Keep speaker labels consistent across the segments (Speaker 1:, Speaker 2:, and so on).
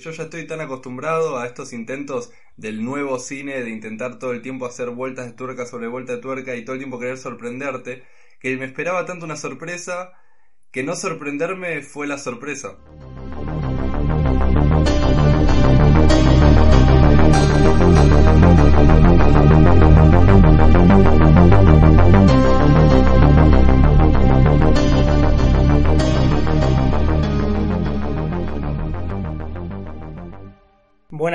Speaker 1: Yo ya estoy tan acostumbrado a estos intentos del nuevo cine de intentar todo el tiempo hacer vueltas de tuerca sobre vuelta de tuerca y todo el tiempo querer sorprenderte, que me esperaba tanto una sorpresa que no sorprenderme fue la sorpresa.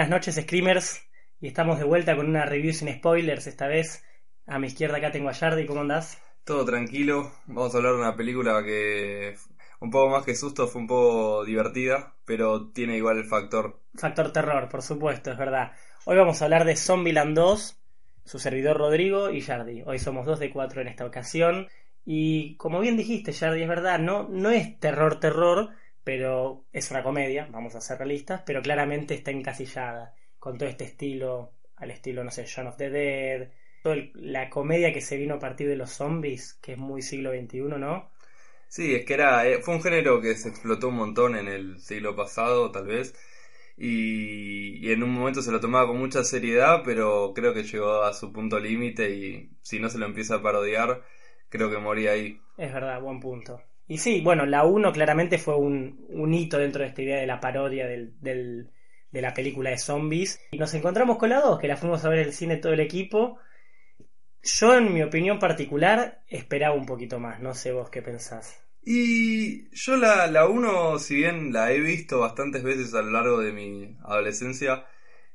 Speaker 2: Buenas noches, Screamers. Y estamos de vuelta con una review sin spoilers esta vez. A mi izquierda acá tengo a Yardi, ¿cómo andás?
Speaker 1: Todo tranquilo. Vamos a hablar de una película que un poco más que susto fue un poco divertida, pero tiene igual el factor.
Speaker 2: Factor terror, por supuesto, es verdad. Hoy vamos a hablar de Zombieland 2, su servidor Rodrigo y Yardi. Hoy somos dos de cuatro en esta ocasión. Y como bien dijiste, Yardi, es verdad, no, no es terror, terror, pero es una comedia, vamos a ser realistas, pero claramente está encasillada con todo este estilo, al estilo, no sé, John of the Dead, toda la comedia que se vino a partir de los zombies, que es muy siglo XXI, ¿no?
Speaker 1: Sí, es que era, eh, fue un género que se explotó un montón en el siglo pasado, tal vez, y, y en un momento se lo tomaba con mucha seriedad, pero creo que llegó a su punto límite y si no se lo empieza a parodiar, creo que moría ahí.
Speaker 2: Es verdad, buen punto. Y sí, bueno, la 1 claramente fue un, un, hito dentro de esta idea de la parodia del, de la película de zombies. Y nos encontramos con la 2, que la fuimos a ver el cine todo el equipo. Yo, en mi opinión particular, esperaba un poquito más. No sé vos qué pensás.
Speaker 1: Y yo la, la 1, si bien la he visto bastantes veces a lo largo de mi adolescencia,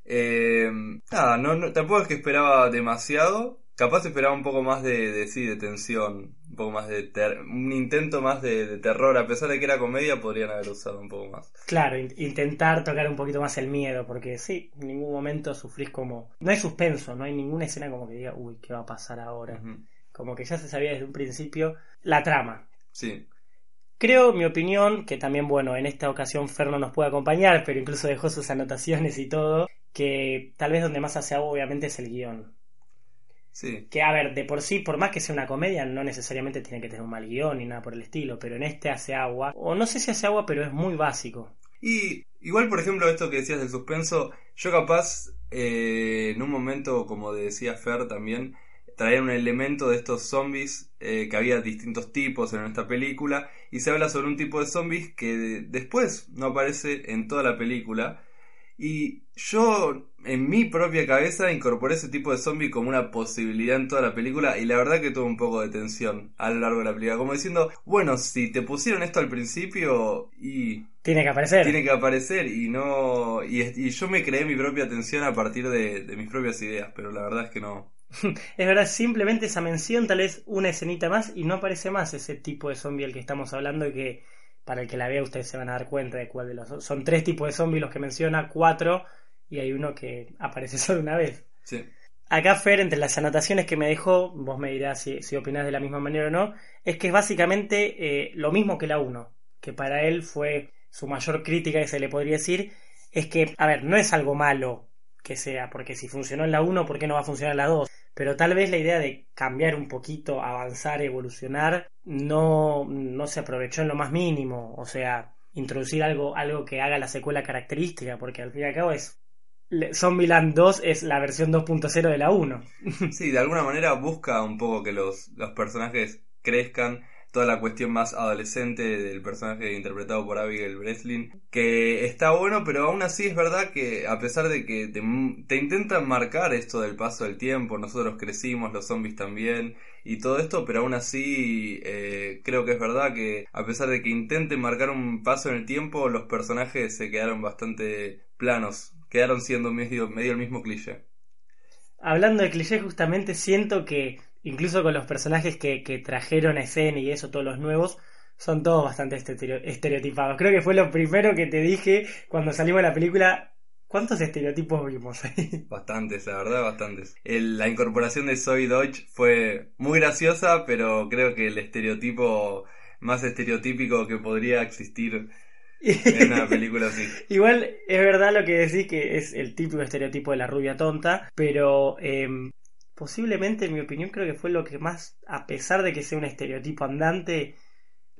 Speaker 1: eh, nada, no, no, tampoco es que esperaba demasiado. Capaz esperaba un poco más de, de sí, de tensión, un poco más de ter un intento más de, de, terror, a pesar de que era comedia, podrían haber usado un poco más.
Speaker 2: Claro, in intentar tocar un poquito más el miedo, porque sí, en ningún momento sufrís como... No hay suspenso, no hay ninguna escena como que diga, uy, ¿qué va a pasar ahora? Uh -huh. Como que ya se sabía desde un principio la trama.
Speaker 1: Sí.
Speaker 2: Creo, mi opinión, que también, bueno, en esta ocasión Fer no nos puede acompañar, pero incluso dejó sus anotaciones y todo, que tal vez donde más hace agua obviamente es el guion.
Speaker 1: Sí.
Speaker 2: Que, a ver, de por sí, por más que sea una comedia, no necesariamente tiene que tener un mal guion ni nada por el estilo, pero en este hace agua, o no sé si hace agua, pero es muy básico.
Speaker 1: Y igual, por ejemplo, esto que decías del suspenso, yo capaz, eh, en un momento, como decía Fer también, traía un elemento de estos zombies, eh, que había distintos tipos en esta película, y se habla sobre un tipo de zombies que después no aparece en toda la película, y yo en mi propia cabeza incorporé ese tipo de zombie como una posibilidad en toda la película y la verdad que tuve un poco de tensión a lo largo de la película. Como diciendo, bueno, si te pusieron esto al principio y...
Speaker 2: Tiene que aparecer.
Speaker 1: Tiene que aparecer y no... Y, y yo me creé mi propia tensión a partir de, de mis propias ideas, pero la verdad es que no.
Speaker 2: es verdad, simplemente esa mención, tal vez una escenita más y no aparece más ese tipo de zombie al que estamos hablando y que para el que la vea ustedes se van a dar cuenta de cuál de los son tres tipos de zombies los que menciona, cuatro y hay uno que aparece solo una vez.
Speaker 1: Sí.
Speaker 2: Acá Fer, entre las anotaciones que me dejó, vos me dirás si, si opinás de la misma manera o no, es que es básicamente eh, lo mismo que la 1, que para él fue su mayor crítica que se le podría decir, es que, a ver, no es algo malo que sea, porque si funcionó en la 1, ¿por qué no va a funcionar en la 2? Pero tal vez la idea de cambiar un poquito, avanzar, evolucionar, no, no se aprovechó en lo más mínimo. O sea, introducir algo, algo que haga la secuela característica, porque al fin y al cabo es. Zombieland 2 es la versión 2.0 de la 1.
Speaker 1: Sí, de alguna manera busca un poco que los, los personajes crezcan toda la cuestión más adolescente del personaje interpretado por Abigail Breslin, que está bueno, pero aún así es verdad que a pesar de que te, te, intentan marcar esto del paso del tiempo, nosotros crecimos, los zombies también, y todo esto, pero aún así eh, creo que es verdad que a pesar de que intenten marcar un paso en el tiempo, los personajes se quedaron bastante planos, quedaron siendo medio, medio el mismo cliché.
Speaker 2: Hablando de cliché, justamente siento que incluso con los personajes que, que, trajeron a escena y eso, todos los nuevos, son todos bastante estereotipados. Creo que fue lo primero que te dije cuando salimos de la película. ¿Cuántos estereotipos vimos ahí?
Speaker 1: Bastantes, la verdad, bastantes. El, la incorporación de Zoe Deutsch fue muy graciosa, pero creo que el estereotipo más estereotípico que podría existir en una película así.
Speaker 2: Igual es verdad lo que decís que es el típico estereotipo de la rubia tonta, pero eh, posiblemente, en mi opinión, creo que fue lo que más, a pesar de que sea un estereotipo andante,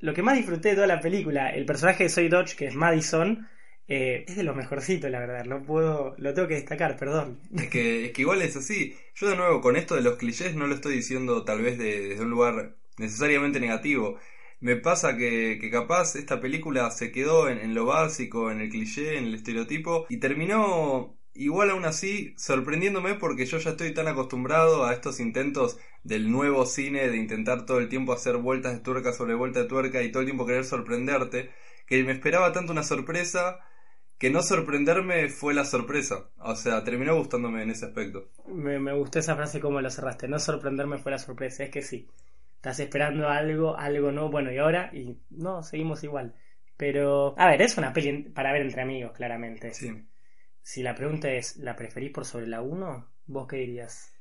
Speaker 2: lo que más disfruté de toda la película. El personaje de Zoe Dodge, que es Madison, Eh, es de lo mejorcito, la verdad. No puedo, lo tengo que destacar, perdón.
Speaker 1: Es que, es que igual es así. Yo de nuevo, con esto de los clichés, no lo estoy diciendo tal vez de- desde un lugar necesariamente negativo. Me pasa que, capaz esta película se quedó en lo básico, en el cliché, en el estereotipo, y terminó igual aún así sorprendiéndome porque yo ya estoy tan acostumbrado a estos intentos del nuevo cine de intentar todo el tiempo hacer vueltas de tuerca sobre vuelta de tuerca y todo el tiempo querer sorprenderte, que me esperaba tanto una sorpresa que no sorprenderme fue la sorpresa. O sea, terminó gustándome en ese aspecto.
Speaker 2: Me, me gustó esa frase como lo cerraste. No sorprenderme fue la sorpresa. Es que sí. Estás esperando algo, algo no. Bueno, y ahora, y no, seguimos igual. Pero, a ver, es una peli para ver entre amigos, claramente.
Speaker 1: Sí.
Speaker 2: Si la pregunta es, ¿la preferís por sobre la 1? ¿Vos qué dirías?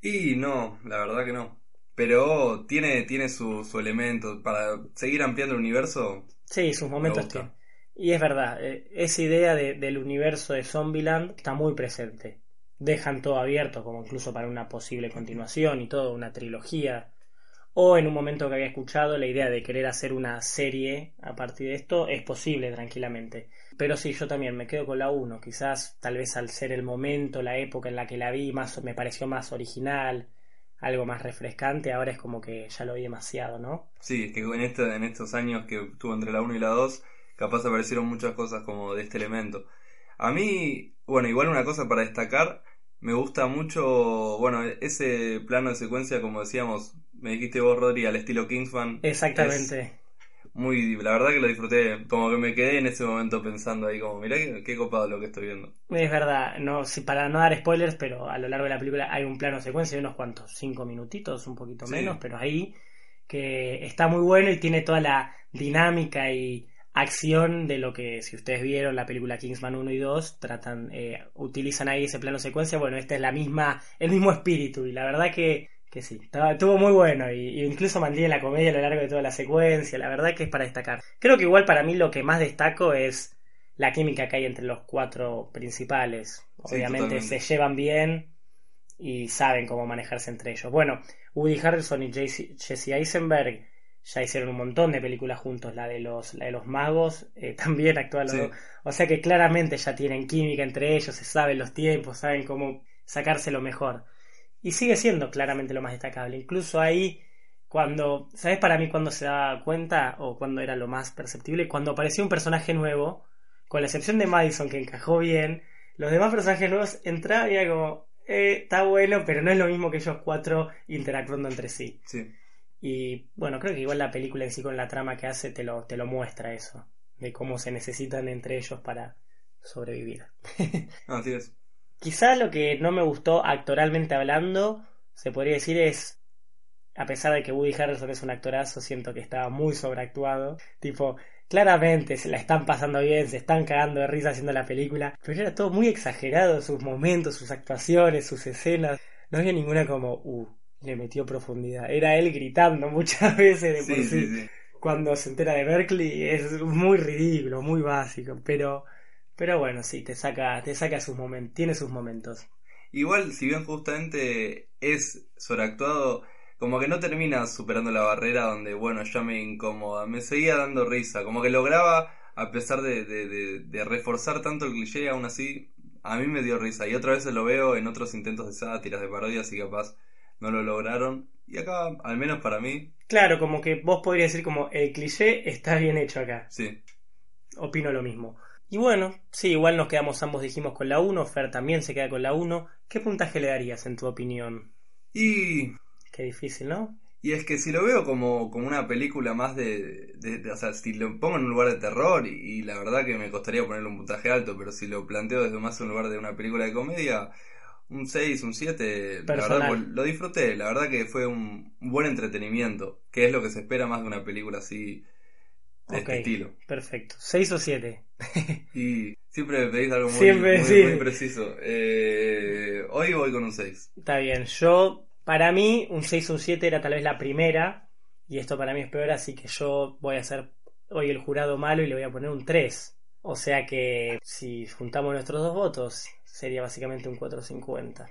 Speaker 1: Y no, la verdad que no. Pero tiene, tiene su, su elemento. Para seguir ampliando el universo,
Speaker 2: Sí, sus momentos tienen. Y es verdad, eh, esa idea de- del universo de Zombieland está muy presente. Dejan todo abierto, como incluso para una posible continuación y todo, una trilogía. O en un momento que había escuchado la idea de querer hacer una serie a partir de esto, es posible tranquilamente. Pero sí, yo también me quedo con la 1. Quizás, tal vez al ser el momento, la época en la que la vi, más, me pareció más original, algo más refrescante. Ahora es como que ya lo vi demasiado, ¿no?
Speaker 1: sí, es que en, en estos años que tuvo entre la 1 y la 2, capaz aparecieron muchas cosas como de este elemento. A mí, bueno, igual una cosa para destacar, me gusta mucho, bueno, ese plano de secuencia, como decíamos, me dijiste vos, Rodri, al estilo Kingsman.
Speaker 2: Exactamente.
Speaker 1: Muy, la verdad que lo disfruté, como que me quedé en ese momento pensando ahí, como, mirá qué, qué copado lo que estoy viendo.
Speaker 2: Es verdad, no, si para no dar spoilers, pero a lo largo de la película hay un plano secuencia de unos cuantos, cinco minutitos, un poquito
Speaker 1: Sí.
Speaker 2: menos, pero ahí que está muy bueno y tiene toda la dinámica y acción de lo que, si ustedes vieron la película Kingsman 1 y 2, tratan, eh, utilizan ahí ese plano secuencia, bueno, esta es la misma, el mismo espíritu, y la verdad que, que sí, estaba- estuvo muy bueno, y, y incluso mantiene la comedia a lo largo de toda la secuencia, la verdad que es para destacar. Creo que igual para mí lo que más destaco es la química que hay entre los cuatro principales. Obviamente se llevan bien y saben cómo manejarse entre ellos. Bueno, Woody Harrelson y Jesse Eisenberg ya hicieron un montón de películas juntos. La de los, la de los magos eh, también actúan
Speaker 1: Sí.
Speaker 2: O sea que claramente ya tienen química entre ellos, se saben los tiempos, saben cómo sacarse lo mejor. Y sigue siendo claramente lo más destacable. Incluso ahí, cuando, ¿sabes para mí cuando se da cuenta o cuando era lo más perceptible? Cuando apareció un personaje nuevo, con la excepción de Madison que encajó bien, los demás personajes nuevos entraban y era como, eh, está bueno, pero no es lo mismo que ellos cuatro interactuando entre sí.
Speaker 1: Sí.
Speaker 2: Y bueno, creo que igual la película en sí con la trama que hace te lo, te lo muestra eso, de cómo se necesitan entre ellos para sobrevivir.
Speaker 1: Así es.
Speaker 2: Quizá lo que no me gustó actoralmente hablando, se podría decir es, a pesar de que Woody Harrelson es un actorazo, siento que estaba muy sobreactuado. Tipo, claramente se la están pasando bien, se están cagando de risa haciendo la película, pero era todo muy exagerado, sus momentos, sus actuaciones, sus escenas. No había ninguna como, uh, le metió profundidad. Era él gritando muchas veces de por
Speaker 1: Sí,
Speaker 2: sí
Speaker 1: sí, sí.
Speaker 2: cuando se entera de Berkeley es muy ridículo, muy básico, pero pero bueno, sí, te saca te saca sus momentos, tiene sus momentos.
Speaker 1: Igual, si bien justamente es sobreactuado, como que no termina superando la barrera donde, bueno, ya me incomoda. Me seguía dando risa, como que lograba, a pesar de, de, de- de reforzar tanto el cliché, aún así, a mí me dio risa. Y otra vez lo veo en otros intentos de sátiras, de parodias, y capaz no lo lograron. Y acá, al menos para mí,
Speaker 2: Claro, como que vos podrías decir como el cliché está bien hecho acá.
Speaker 1: sí.
Speaker 2: Opino lo mismo. Y bueno, sí, igual nos quedamos ambos dijimos con la 1, Fer también se queda con la 1. ¿Qué puntaje le darías en tu opinión?
Speaker 1: Y
Speaker 2: Qué difícil, ¿no?
Speaker 1: Y es que si lo veo como, como una película más de, de- de- O sea, si lo pongo en un lugar de terror, y, y la verdad que me costaría ponerle un puntaje alto, pero si lo planteo desde más un lugar de una película de comedia, un 6, un 7, la verdad lo disfruté, la verdad que fue un, un buen entretenimiento, que es lo que se espera más de una película así, de este estilo.
Speaker 2: Perfecto. ¿6 o 7?
Speaker 1: Y siempre me pedís algo muy,
Speaker 2: Siempre,
Speaker 1: muy,
Speaker 2: sí.
Speaker 1: muy preciso. Eh, hoy voy con un 6.
Speaker 2: Está bien, yo, para mí, un 6 o un 7 era tal vez la primera, y esto para mí es peor, así que yo voy a ser hoy el jurado malo y le voy a poner un 3. O sea que si juntamos nuestros dos votos, sería básicamente un 450.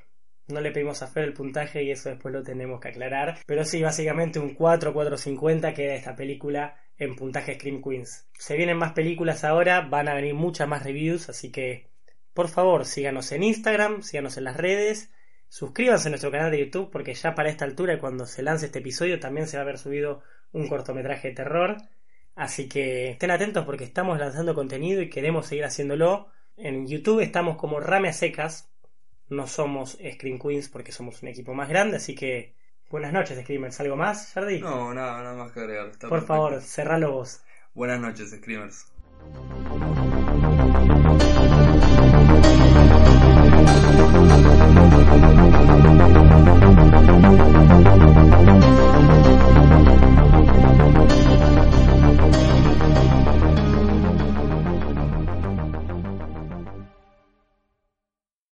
Speaker 2: No le pedimos a Fer el puntaje y eso después lo tenemos que aclarar. Pero sí, básicamente un 4, 450 queda esta película en puntaje Scream Queens. Se vienen más películas ahora, van a venir muchas más reviews, así que por favor síganos en Instagram, síganos en las redes, suscríbanse a nuestro canal de YouTube porque ya para esta altura, cuando se lance este episodio, también se va a haber subido un cortometraje de terror. Así que estén atentos porque estamos lanzando contenido y queremos seguir haciéndolo. En YouTube estamos como Rame a Secas. No somos Scream Queens porque somos un equipo más grande, así que buenas noches, Screamers. ¿Algo más, Jardi?
Speaker 1: No, nada, nada más que agregar. Está
Speaker 2: Por
Speaker 1: perfecto.
Speaker 2: favor, cerralo vos.
Speaker 1: Buenas noches, Screamers.